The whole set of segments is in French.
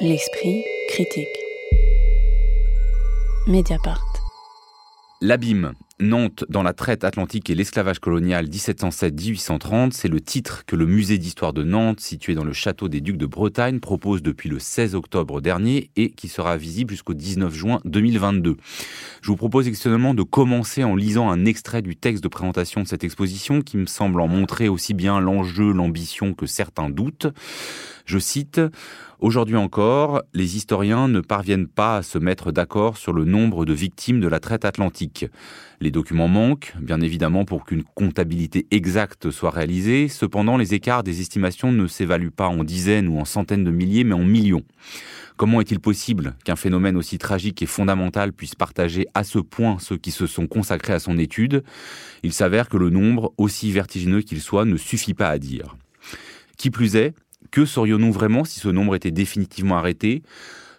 L'esprit critique. Mediapart. L'abîme, Nantes dans la traite atlantique et l'esclavage colonial 1707-1830, c'est le titre que le musée d'histoire de Nantes, situé dans le château des Ducs de Bretagne, propose depuis le 16 octobre dernier et qui sera visible jusqu'au 19 juin 2022. Je vous propose exceptionnellement de commencer en lisant un extrait du texte de présentation de cette exposition qui me semble en montrer aussi bien l'enjeu, l'ambition que certains doutes. Je cite Aujourd'hui encore, les historiens ne parviennent pas à se mettre d'accord sur le nombre de victimes de la traite atlantique. Les documents manquent, bien évidemment, pour qu'une comptabilité exacte soit réalisée. Cependant, les écarts des estimations ne s'évaluent pas en dizaines ou en centaines de milliers, mais en millions. Comment est-il possible qu'un phénomène aussi tragique et fondamental puisse partager à ce point ceux qui se sont consacrés à son étude? Il s'avère que le nombre, aussi vertigineux qu'il soit, ne suffit pas à dire. Qui plus est, que saurions-nous vraiment si ce nombre était définitivement arrêté?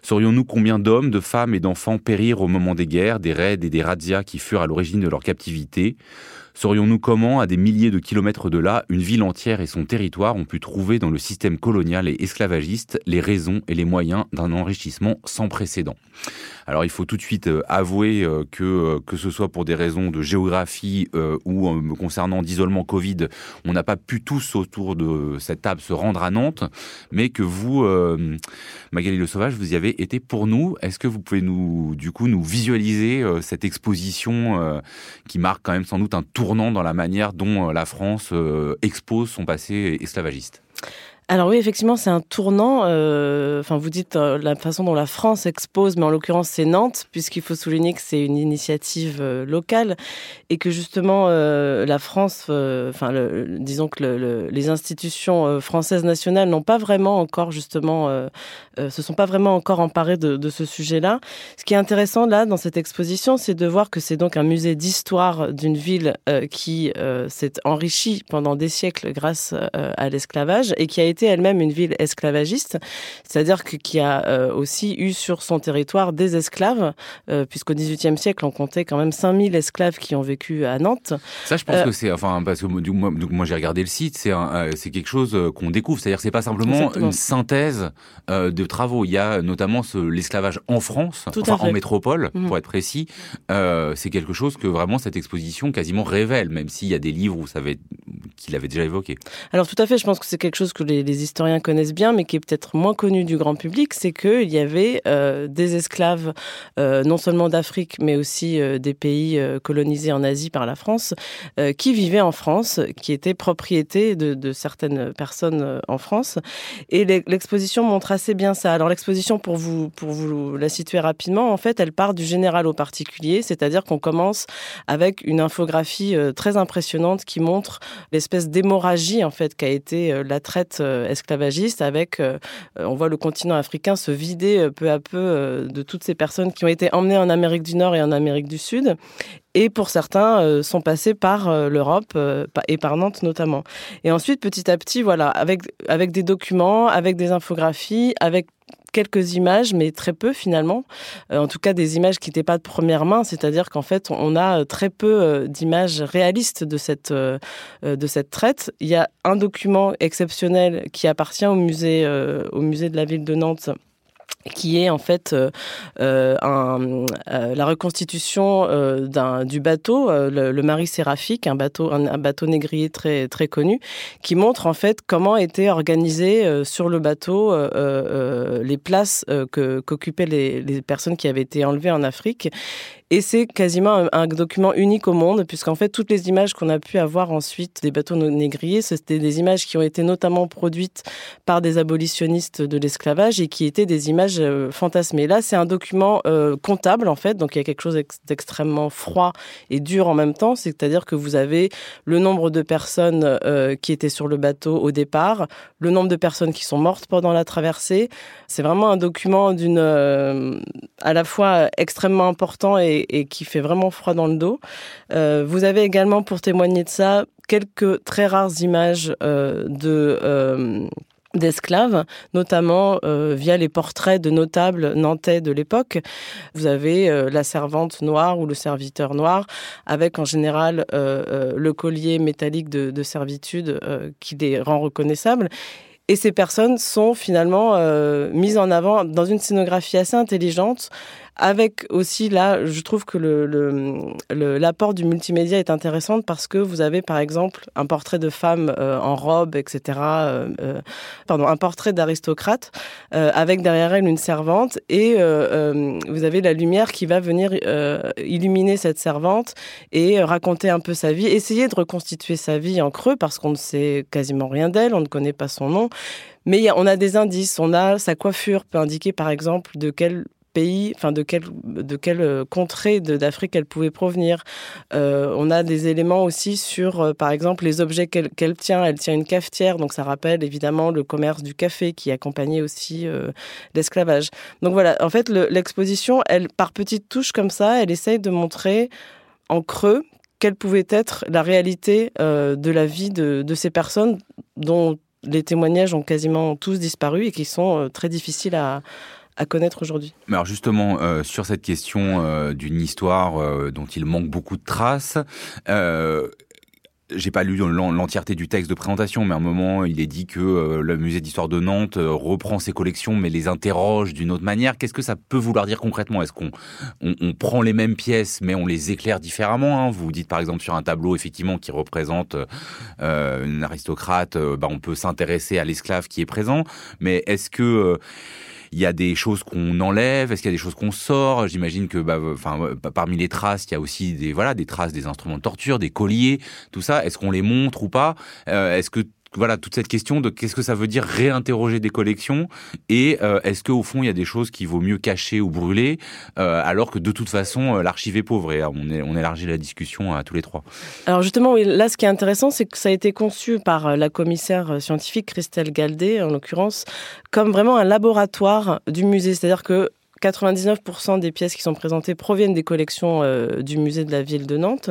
Saurions-nous combien d'hommes, de femmes et d'enfants périrent au moment des guerres, des raids et des razzias qui furent à l'origine de leur captivité? Saurions-nous comment, à des milliers de kilomètres de là, une ville entière et son territoire ont pu trouver dans le système colonial et esclavagiste les raisons et les moyens d'un enrichissement sans précédent? Alors il faut tout de suite euh, avouer euh, que euh, que ce soit pour des raisons de géographie ou concernant d'isolement Covid, on n'a pas pu tous autour de cette table se rendre à Nantes, mais que vous, Magali Le Sauvage, vous y avez été pour nous. Est-ce que vous pouvez nous, du coup, nous visualiser cette exposition qui marque quand même sans doute un tournant dans la manière dont la France expose son passé esclavagiste alors oui, effectivement, c'est un tournant. Euh, enfin, vous dites euh, la façon dont la France expose, mais en l'occurrence, c'est Nantes, puisqu'il faut souligner que c'est une initiative euh, locale et que justement la France, enfin, disons que les institutions françaises nationales n'ont pas vraiment encore justement, se sont pas vraiment encore emparées de, de ce sujet-là. Ce qui est intéressant là dans cette exposition, c'est de voir que c'est donc un musée d'histoire d'une ville qui s'est enrichie pendant des siècles grâce à l'esclavage et qui a été elle-même une ville esclavagiste, c'est-à-dire qui a euh, aussi eu sur son territoire des esclaves, euh, puisqu'au XVIIIe siècle, on comptait quand même 5000 esclaves qui ont vécu à Nantes. Ça, je pense euh, que c'est, enfin, parce que moi, moi j'ai regardé le site, c'est c'est quelque chose qu'on découvre, c'est-à-dire c'est pas simplement une synthèse de travaux. Il y a notamment l'esclavage en France, enfin en métropole, mhm. pour être précis. c'est quelque chose que vraiment cette exposition quasiment révèle, même s'il y a des livres où ça qu'il avait déjà évoqué. Alors tout à fait, je pense que c'est quelque chose que les, les, historiens connaissent bien, mais qui est peut-être moins connu du grand public, c'est qu'il y avait euh, des esclaves, euh, non seulement d'Afrique, mais aussi euh, des pays colonisés en Asie par la France, qui vivaient en France, qui étaient propriétés de, de certaines personnes en France. Et l'exposition montre assez bien ça. Alors l'exposition, pour vous, pour vous la situer rapidement, en fait, elle part du général au particulier, c'est-à-dire qu'on commence avec une infographie très impressionnante qui montre l'espèce d'hémorragie en fait qu'a été la traite esclavagiste avec, euh, on voit le continent africain se vider euh, peu à peu euh, de toutes ces personnes qui ont été emmenées en Amérique du Nord et en Amérique du Sud et pour certains sont passés par l'Europe et par Nantes notamment. Et ensuite, petit à petit, voilà, avec, avec des documents, avec des infographies, avec quelques images, mais très peu finalement. Euh, en tout cas, des images qui n'étaient pas de première main, c'est-à-dire qu'en fait, on a euh, très peu euh, d'images réalistes de cette de cette traite. Il y a un document exceptionnel qui appartient au musée au musée de la ville de Nantes qui est en fait euh, euh, euh, la reconstitution du bateau, le, Marie Séraphique, un bateau, un, bateau négrier très très connu, qui montre en fait comment étaient organisées sur le bateau les places qu'occupaient les personnes qui avaient été enlevées en Afrique et c'est quasiment un, document unique au monde, puisqu'en fait, toutes les images qu'on a pu avoir ensuite des bateaux négriers, c'était des images qui ont été notamment produites par des abolitionnistes de l'esclavage et qui étaient des images euh, fantasmées. Là, c'est un document euh, comptable, en fait, donc il y a quelque chose d'extrêmement froid et dur en même temps, c'est-à-dire que vous avez le nombre de personnes euh, qui étaient sur le bateau au départ, le nombre de personnes qui sont mortes pendant la traversée. C'est vraiment un document d'une à la fois extrêmement important et et, qui fait vraiment froid dans le dos. Euh, vous avez également, pour témoigner de ça, quelques très rares images euh. Euh, d'esclaves, notamment via les portraits de notables nantais de l'époque. Vous avez la servante noire ou le serviteur noir, avec en général le collier métallique de, de servitude qui les rend reconnaissables. Et ces personnes sont finalement mises en avant dans une scénographie assez intelligente avec aussi là, je trouve que l'apport du multimédia est intéressant parce que vous avez par exemple un portrait de femme euh, en robe, etc. Euh, euh, pardon, un portrait d'aristocrate avec derrière elle une servante et vous avez la lumière qui va venir illuminer cette servante et raconter un peu sa vie, essayer de reconstituer sa vie en creux parce qu'on ne sait quasiment rien d'elle, on ne connaît pas son nom. Mais on a des indices, on a sa coiffure peut indiquer par exemple de quel pays, enfin de quelle de quelle euh, contrée d'Afrique elle pouvait provenir. Euh, on a des éléments aussi sur, euh, par exemple, les objets qu'elle qu tient. Elle tient une cafetière, donc ça rappelle évidemment le commerce du café qui accompagnait aussi l'esclavage. Donc voilà, en fait, l'exposition, le, elle par petites touches comme ça, elle essaye de montrer en creux quelle pouvait être la réalité de la vie de, de ces personnes dont les témoignages ont quasiment tous disparu et qui sont très difficiles à, à connaître aujourd'hui. Alors justement, euh, sur cette question euh, d'une histoire euh, dont il manque beaucoup de traces, j'ai pas lu l'entièreté du texte de présentation, mais à un moment, il est dit que le musée d'histoire de Nantes reprend ses collections, mais les interroge d'une autre manière. Qu'est-ce que ça peut vouloir dire concrètement? Est-ce qu'on on, prend les mêmes pièces, mais on les éclaire différemment hein? Vous dites par exemple sur un tableau, effectivement, qui représente euh, une aristocrate, bah, on peut s'intéresser à l'esclave qui est présent, mais est-ce que il y a des choses qu'on enlève Est-ce qu'il y a des choses qu'on sort? J'imagine que, bah, enfin, parmi les traces, il y a aussi des voilà des traces des instruments de torture, des colliers, tout ça. Est-ce qu'on les montre ou pas? Euh, Est-ce que voilà toute cette question de qu'est-ce que ça veut dire réinterroger des collections et euh, est-ce qu'au fond il y a des choses qu'il vaut mieux cacher ou brûler euh, alors que de toute façon euh, l'archive est pauvre et on, élargit la discussion à tous les trois. Alors justement oui, là ce qui est intéressant c'est que ça a été conçu par la commissaire scientifique Christelle Galdé en l'occurrence comme vraiment un laboratoire du musée c'est-à-dire que 99% des pièces qui sont présentées proviennent des collections du musée de la ville de Nantes.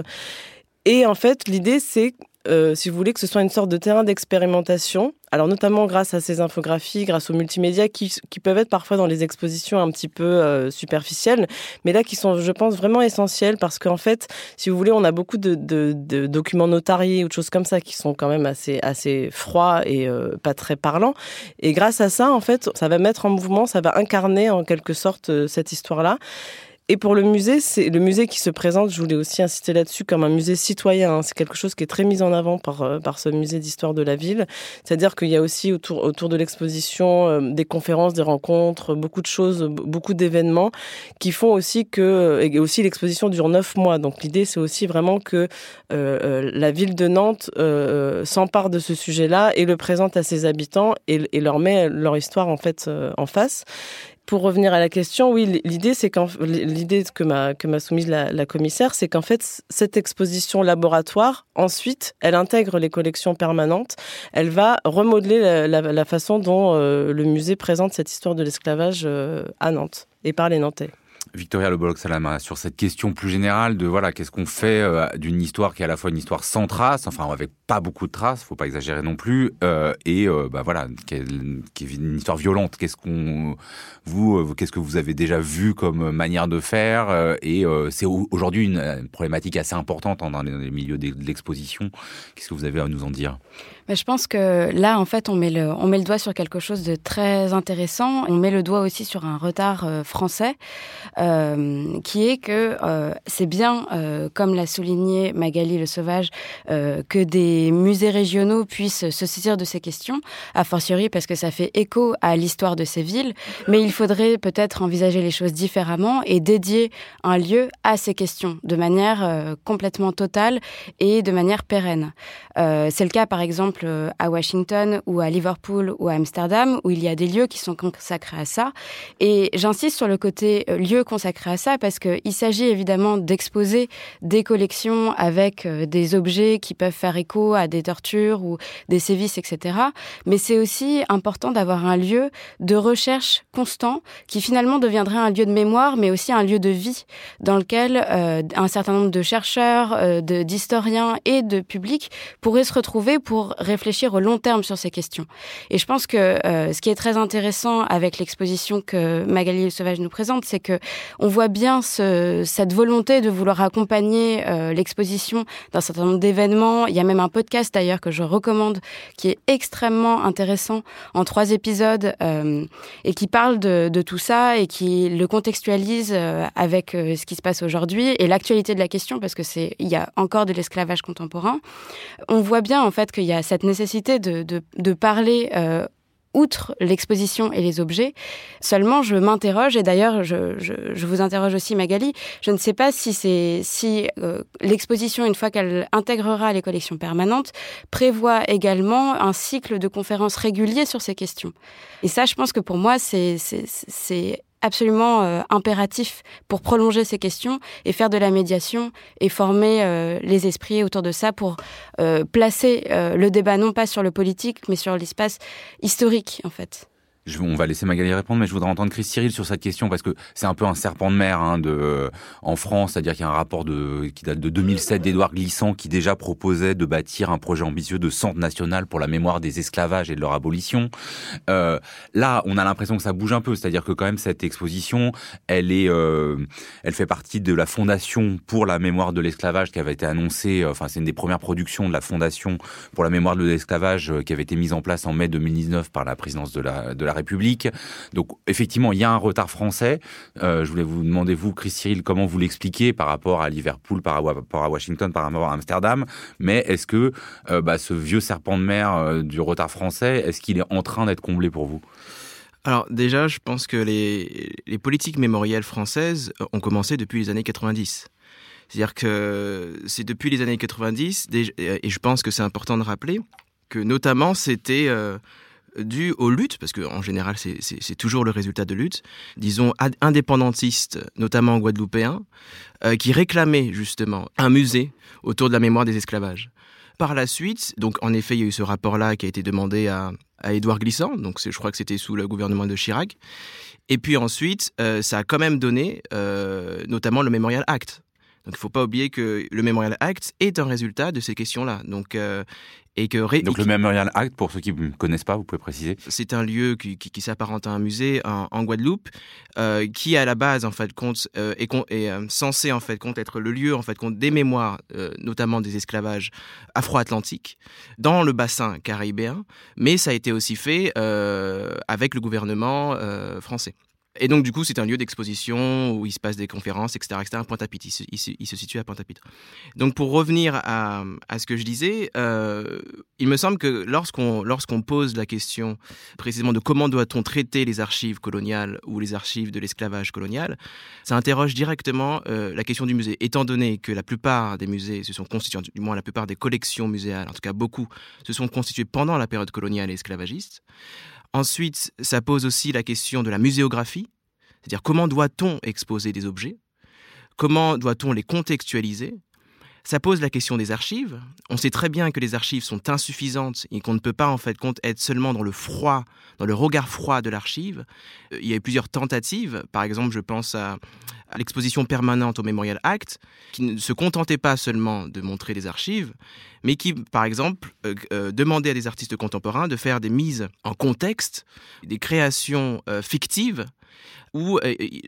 Et en fait, l'idée, c'est euh, si vous voulez, que ce soit une sorte de terrain d'expérimentation. Alors notamment grâce à ces infographies, grâce aux multimédias qui, peuvent être parfois dans les expositions un petit peu euh, superficielles, mais là qui sont, je pense, vraiment essentielles parce qu'en fait, si vous voulez, on a beaucoup de, documents notariés ou de choses comme ça qui sont quand même assez, assez froids et euh, pas très parlants. Et grâce à ça, en fait, ça va mettre en mouvement, ça va incarner en quelque sorte euh, cette histoire-là. Et pour le musée, c'est le musée qui se présente, je voulais aussi insister là-dessus, comme un musée citoyen. Hein. C'est quelque chose qui est très mis en avant par, euh, par ce musée d'histoire de la ville. C'est-à-dire qu'il y a aussi autour, autour de l'exposition euh, des conférences, des rencontres, beaucoup de choses, beaucoup d'événements qui font aussi que, et aussi l'exposition dure neuf mois. Donc l'idée, c'est aussi vraiment que euh, la ville de Nantes euh, s'empare de ce sujet-là et le présente à ses habitants et, leur met leur histoire en fait euh, en face pour revenir à la question, oui, l'idée c'est l'idée que m'a soumise la, commissaire, c'est qu'en fait cette exposition laboratoire, ensuite, elle intègre les collections permanentes. Elle va remodeler la façon dont euh, le musée présente cette histoire de l'esclavage euh, à Nantes et par les Nantais. Victoria Le Salama, sur cette question plus générale de voilà, qu'est-ce qu'on fait euh, d'une histoire qui est à la fois une histoire sans traces, enfin avec pas beaucoup de traces, faut pas exagérer non plus, euh, et euh, bah voilà, qui est, une histoire violente. Qu'est-ce qu'on vous, euh, qu'est-ce que vous avez déjà vu comme manière de faire Et c'est aujourd'hui une, problématique assez importante hein, dans les milieux de l'exposition. Qu'est-ce que vous avez à nous en dire? Mais je pense que là, en fait, on met le, doigt sur quelque chose de très intéressant. On met le doigt aussi sur un retard euh, français, euh, qui est que euh, c'est bien, comme l'a souligné Magali Le Sauvage, que des musées régionaux puissent se saisir de ces questions, a fortiori parce que ça fait écho à l'histoire de ces villes, mais il faudrait peut-être envisager les choses différemment et dédier un lieu à ces questions de manière complètement totale et de manière pérenne. C'est le cas par exemple euh, à Washington ou à Liverpool ou à Amsterdam où il y a des lieux qui sont consacrés à ça. Et j'insiste sur le côté euh, lieu consacré à ça parce qu'il s'agit évidemment d'exposer des collections avec euh, des objets qui peuvent faire écho à des tortures ou des sévices, etc. Mais c'est aussi important d'avoir un lieu de recherche constant qui finalement deviendrait un lieu de mémoire mais aussi un lieu de vie dans lequel un certain nombre de chercheurs, d'historiens et de publics pourraient se retrouver pour réfléchir au long terme sur ces questions. Et je pense que euh, ce qui est très intéressant avec l'exposition que Magali Le Sauvage nous présente, c'est que on voit bien ce, cette volonté de vouloir accompagner euh, l'exposition d'un certain nombre d'événements. Il y a même un podcast d'ailleurs que je recommande qui est extrêmement intéressant en trois épisodes euh, et qui parle de, de, tout ça et qui le contextualise avec ce qui se passe aujourd'hui et l'actualité de la question parce que c'est il y a encore de l'esclavage contemporain. On voit bien en fait qu'il y a cette nécessité de, parler euh, outre l'exposition et les objets. Seulement, je m'interroge, et d'ailleurs, je, vous interroge aussi, Magali, je ne sais pas si, euh, l'exposition, une fois qu'elle intégrera les collections permanentes, prévoit également un cycle de conférences réguliers sur ces questions. Et ça, je pense que pour moi, c'est absolument euh, impératif pour prolonger ces questions et faire de la médiation et former euh, les esprits autour de ça pour euh, placer euh, le débat non pas sur le politique mais sur l'espace historique en fait. On va laisser Magali répondre, mais je voudrais entendre Chris Cyril sur cette question parce que c'est un peu un serpent de mer hein, en France, c'est-à-dire qu'il y a un rapport de, qui date de 2007 d'Édouard Glissant qui déjà proposait de bâtir un projet ambitieux de centre national pour la mémoire des esclavages et de leur abolition. Euh, là, on a l'impression que ça bouge un peu, c'est-à-dire que quand même cette exposition, elle est, euh, elle fait partie de la fondation pour la mémoire de l'esclavage qui avait été annoncée. Enfin, c'est une des premières productions de la fondation pour la mémoire de l'esclavage euh, qui avait été mise en place en mai 2019 par la présidence de la, de la République. Donc effectivement, il y a un retard français. Euh, je voulais vous demander, vous, Chris Cyril, comment vous l'expliquez par rapport à Liverpool, par rapport à Washington, par rapport à Amsterdam. Mais est-ce que euh, bah, ce vieux serpent de mer euh, du retard français, est-ce qu'il est en train d'être comblé pour vous? Alors déjà, je pense que les, politiques mémorielles françaises ont commencé depuis les années 90. C'est-à-dire que c'est depuis les années 90, et je pense que c'est important de rappeler, que notamment c'était... dû aux luttes, parce qu'en général c'est toujours le résultat de luttes, disons indépendantistes, notamment guadeloupéens, euh, qui réclamaient justement un musée autour de la mémoire des esclavages. Par la suite, donc en effet, il y a eu ce rapport-là qui a été demandé à, à Édouard Glissant, donc je crois que c'était sous le gouvernement de Chirac. Et puis ensuite, euh, ça a quand même donné euh, notamment le Memorial Act, donc il ne faut pas oublier que le Memorial Act est un résultat de ces questions-là. Donc, euh, et que ré... Donc le Memorial Act, pour ceux qui ne connaissent pas, vous pouvez préciser C'est un lieu qui, qui, qui s'apparente à un musée en, en Guadeloupe, euh, qui à la base en fait compte euh, est, est censé en fait compte être le lieu en fait compte des mémoires, notamment des esclavages afro-atlantiques, dans le bassin caribéen, mais ça a été aussi fait avec le gouvernement français. Et donc, du coup, c'est un lieu d'exposition où il se passe des conférences, etc. etc. Pointe-à-Pitre, il, se, situe à Pointe-à-Pitre. Donc, pour revenir à, à ce que je disais, euh, il me semble que lorsqu'on lorsqu'on pose la question précisément de comment doit-on traiter les archives coloniales ou les archives de l'esclavage colonial, ça interroge directement euh, la question du musée. Étant donné que la plupart des musées se sont constitués, du moins la plupart des collections muséales, en tout cas beaucoup, se sont constituées pendant la période coloniale et esclavagiste, Ensuite, ça pose aussi la question de la muséographie, c'est-à-dire comment doit-on exposer des objets Comment doit-on les contextualiser Ça pose la question des archives. On sait très bien que les archives sont insuffisantes et qu'on ne peut pas en fait compte être seulement dans le froid, dans le regard froid de l'archive. Il y a eu plusieurs tentatives. Par exemple, je pense à l'exposition permanente au Memorial Act, qui ne se contentait pas seulement de montrer des archives, mais qui, par exemple, euh, euh, demandait à des artistes contemporains de faire des mises en contexte, des créations euh, fictives, où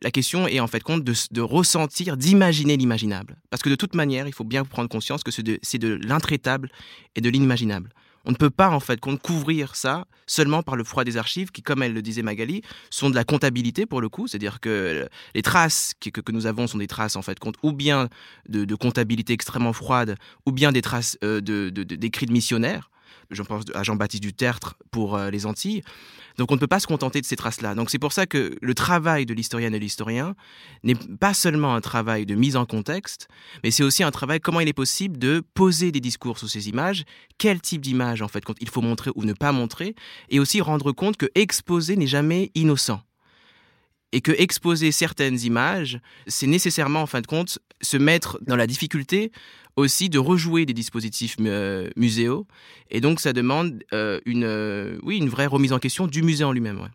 la question est en fait compte de, de ressentir, d'imaginer l'imaginable. Parce que de toute manière, il faut bien prendre conscience que c'est de, de l'intraitable et de l'inimaginable. On ne peut pas en fait couvrir ça seulement par le froid des archives qui, comme elle le disait Magali, sont de la comptabilité pour le coup, c'est-à-dire que les traces que, que, nous avons sont des traces en fait ou bien de, comptabilité extrêmement froide, ou bien des traces euh, d'écrits de, de, de missionnaires je pense à Jean-Baptiste Dutertre pour euh, les Antilles. Donc on ne peut pas se contenter de ces traces-là. Donc c'est pour ça que le travail de l'historienne et de l'historien n'est pas seulement un travail de mise en contexte, mais c'est aussi un travail comment il est possible de poser des discours sur ces images, quel type d'image en fait il faut montrer ou ne pas montrer, et aussi rendre compte que exposer n'est jamais innocent et que exposer certaines images, c'est nécessairement en fin de compte se mettre dans la difficulté aussi de rejouer des dispositifs euh, muséaux et donc ça demande euh, une euh, oui une vraie remise en question du musée en lui-même.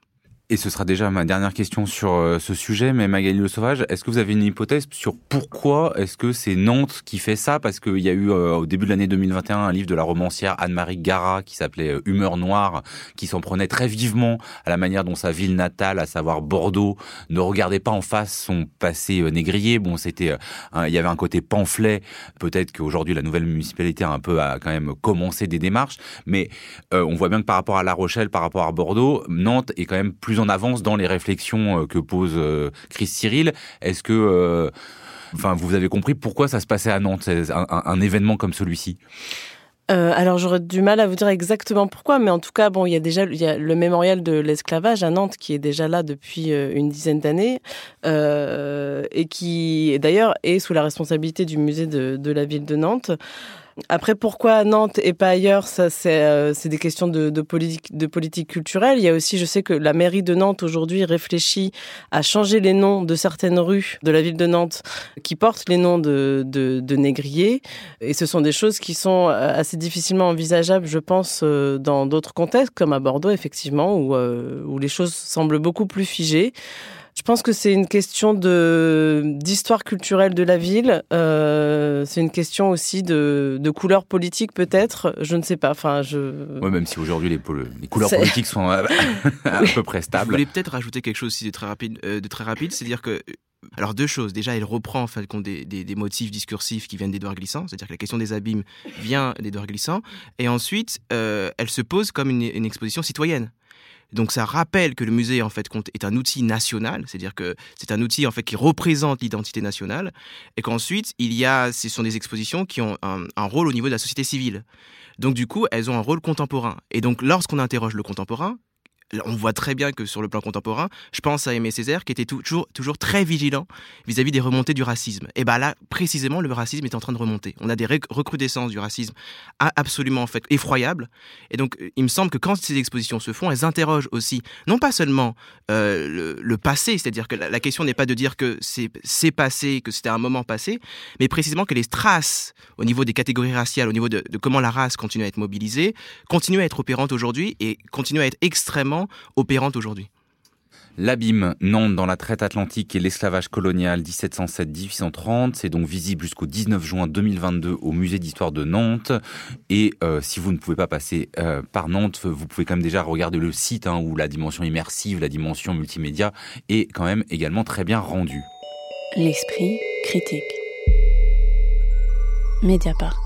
Et ce sera déjà ma dernière question sur euh, ce sujet, mais Magali Le Sauvage, est-ce que vous avez une hypothèse sur pourquoi est-ce que c'est Nantes qui fait ça? Parce qu'il y a eu euh, au début de l'année 2021 un livre de la romancière Anne-Marie Gara qui s'appelait euh, Humeur noire, qui s'en prenait très vivement à la manière dont sa ville natale, à savoir Bordeaux, ne regardait pas en face son passé négrier. Bon, c'était, il y avait un côté pamphlet. Peut-être qu'aujourd'hui la nouvelle municipalité a un peu a quand même commencé des démarches, mais on voit bien que par rapport à La Rochelle, par rapport à Bordeaux, Nantes est quand même plus en avance dans les réflexions euh, que pose euh, Chris Cyril. Est-ce que, euh, enfin, vous avez compris pourquoi ça se passait à Nantes, un, événement comme celui-ci? Alors j'aurais du mal à vous dire exactement pourquoi, mais en tout cas, bon, il y a déjà le mémorial de l'esclavage à Nantes qui est déjà là depuis une dizaine d'années et qui d'ailleurs est sous la responsabilité du musée de la ville de Nantes. Après, pourquoi Nantes et pas ailleurs? Ça, c'est euh, des questions de, de, politique, de politique culturelle. Il y a aussi, je sais que la mairie de Nantes aujourd'hui réfléchit à changer les noms de certaines rues de la ville de Nantes qui portent les noms de, de, de négriers. Et ce sont des choses qui sont euh, assez difficilement envisageables, je pense, euh, dans d'autres contextes, comme à Bordeaux, effectivement, où, où les choses semblent beaucoup plus figées. Je pense que c'est une question de d'histoire culturelle de la ville. Euh, c'est une question aussi de, de couleur politique peut-être. Je ne sais pas. Enfin, je. Ouais, même si aujourd'hui les, les, couleurs politiques sont à, peu près stables. Je voulais peut-être rajouter quelque chose aussi de très rapide. Euh, de très rapide, c'est-à-dire que alors deux choses. Déjà, elle reprend en fait des, des, des motifs discursifs qui viennent d'Edouard Glissant, c'est-à-dire que la question des abîmes vient d'Edouard Glissant. Et ensuite, euh, elle se pose comme une, une exposition citoyenne. Donc ça rappelle que le musée en fait est un outil national, c'est-à-dire que c'est un outil en fait qui représente l'identité nationale, et qu'ensuite il y a, ce sont des expositions qui ont un, un rôle au niveau de la société civile. Donc du coup, elles ont un rôle contemporain. Et donc lorsqu'on interroge le contemporain, on voit très bien que sur le plan contemporain, je pense à Aimé Césaire qui était toujours, très vigilant vis-à-vis des remontées du racisme. Et bien là, précisément, le racisme est en train de remonter. On a des recrudescences du racisme absolument en fait effroyables. Et donc, il me semble que quand ces expositions se font, elles interrogent aussi non pas seulement euh, le, passé, c'est-à-dire que la, question n'est pas de dire que c'est passé, que c'était un moment passé, mais précisément que les traces au niveau des catégories raciales, au niveau de, de comment la race continue à être mobilisée, continuent à être opérantes aujourd'hui et continuent à être extrêmement opérante aujourd'hui. L'abîme, Nantes dans la traite atlantique et l'esclavage colonial 1707-1830, c'est donc visible jusqu'au 19 juin 2022 au musée d'histoire de Nantes. Et euh, si vous ne pouvez pas passer euh, par Nantes, vous pouvez quand même déjà regarder le site hein, où la dimension immersive, la dimension multimédia est quand même également très bien rendue. L'esprit critique. Mediapart.